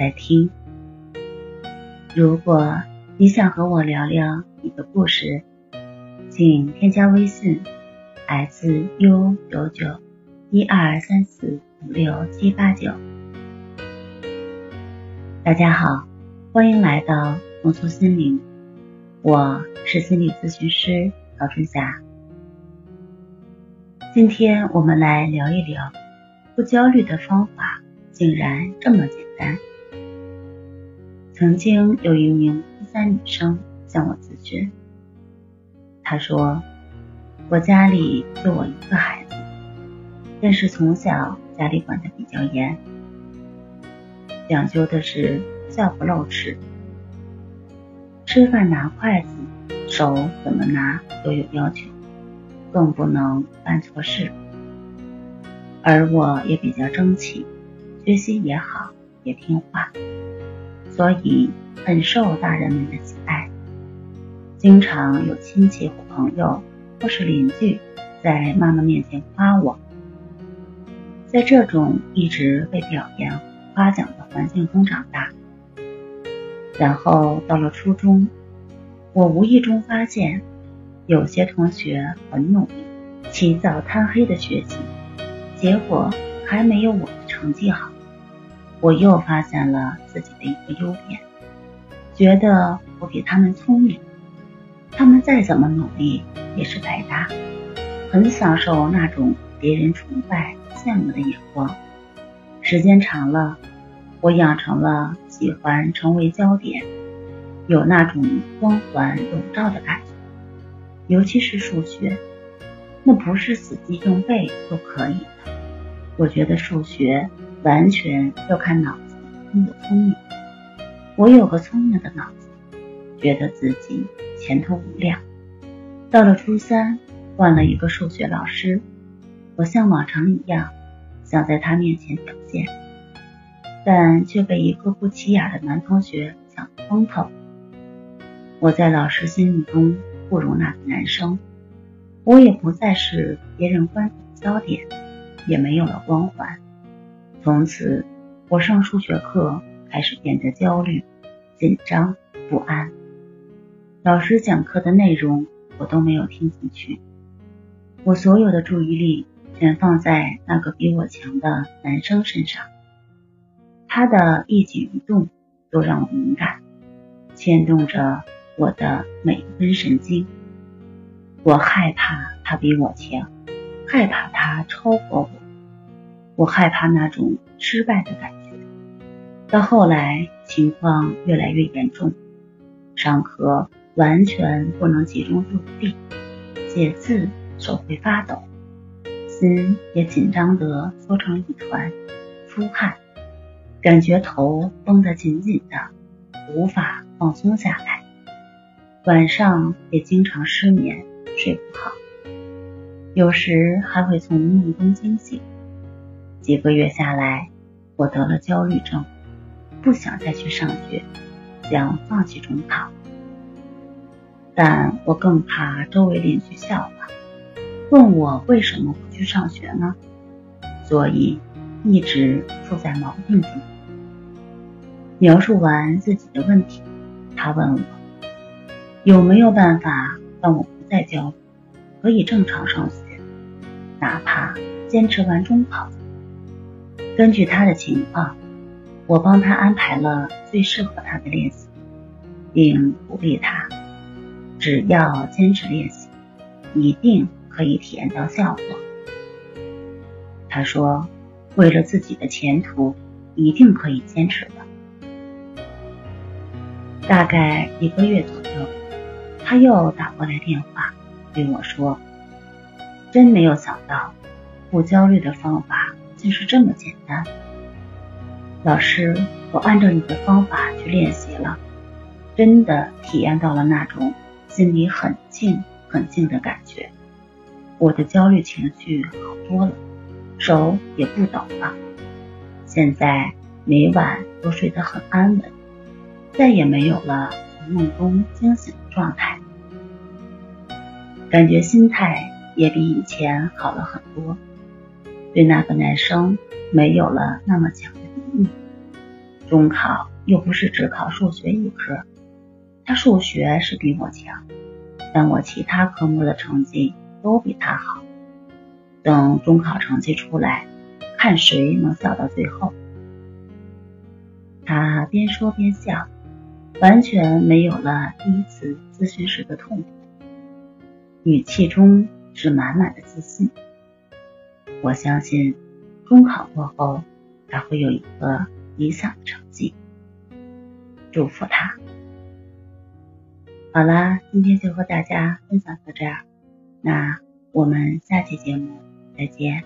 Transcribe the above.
在听。如果你想和我聊聊你的故事，请添加微信 s u 九九一二三四五六七八九。大家好，欢迎来到重塑心灵。我是心理咨询师曹春霞，今天我们来聊一聊不焦虑的方法，竟然这么简单。曾经有一名初三女生向我咨询，她说：“我家里就我一个孩子，但是从小家里管得比较严，讲究的是笑不露齿。”吃饭拿筷子，手怎么拿都有要求，更不能办错事。而我也比较争气，学习也好，也听话，所以很受大人们的喜爱。经常有亲戚或朋友或是邻居在妈妈面前夸我。在这种一直被表扬、夸奖的环境中长大。然后到了初中，我无意中发现，有些同学很努力，起早贪黑的学习，结果还没有我的成绩好。我又发现了自己的一个优点，觉得我比他们聪明，他们再怎么努力也是白搭，很享受那种别人崇拜、羡慕的眼光。时间长了，我养成了。喜欢成为焦点，有那种光环笼罩的感觉。尤其是数学，那不是死记硬背都可以的。我觉得数学完全要看脑子聪不聪明。我有个聪明的脑子，觉得自己前途无量。到了初三，换了一个数学老师，我像往常一样，想在他面前表现。但却被一个不起眼的男同学抢了风头。我在老师心目中不如那个男生，我也不再是别人关注的焦点，也没有了光环。从此，我上数学课开始变得焦虑、紧张、不安。老师讲课的内容我都没有听进去，我所有的注意力全放在那个比我强的男生身上。他的一举一动都让我敏感，牵动着我的每一根神经。我害怕他比我强，害怕他超过我，我害怕那种失败的感觉。到后来，情况越来越严重，上课完全不能集中注意力，写字手会发抖，心也紧张得缩成一团，出汗。感觉头绷得紧紧的，无法放松下来。晚上也经常失眠，睡不好，有时还会从梦中惊醒。几个月下来，我得了焦虑症，不想再去上学，想放弃中考。但我更怕周围邻居笑话，问我为什么不去上学呢？所以。一直处在矛盾中。描述完自己的问题，他问我有没有办法让我不再焦虑，可以正常上学，哪怕坚持完中考。根据他的情况，我帮他安排了最适合他的练习，并鼓励他，只要坚持练习，一定可以体验到效果。他说。为了自己的前途，一定可以坚持的。大概一个月左右，他又打过来电话对我说：“真没有想到，不焦虑的方法竟是这么简单。”老师，我按照你的方法去练习了，真的体验到了那种心里很静很静的感觉。我的焦虑情绪好多了，手也不抖了。现在每晚都睡得很安稳，再也没有了从梦中惊醒的状态，感觉心态也比以前好了很多。对那个男生没有了那么强的敌意。中考又不是只考数学一科，他数学是比我强，但我其他科目的成绩都比他好。等中考成绩出来，看谁能笑到最后。他边说边笑，完全没有了第一次咨询时的痛苦，语气中是满满的自信。我相信，中考过后他会有一个理想的成绩。祝福他。好啦，今天就和大家分享到这儿，那我们下期节目再见。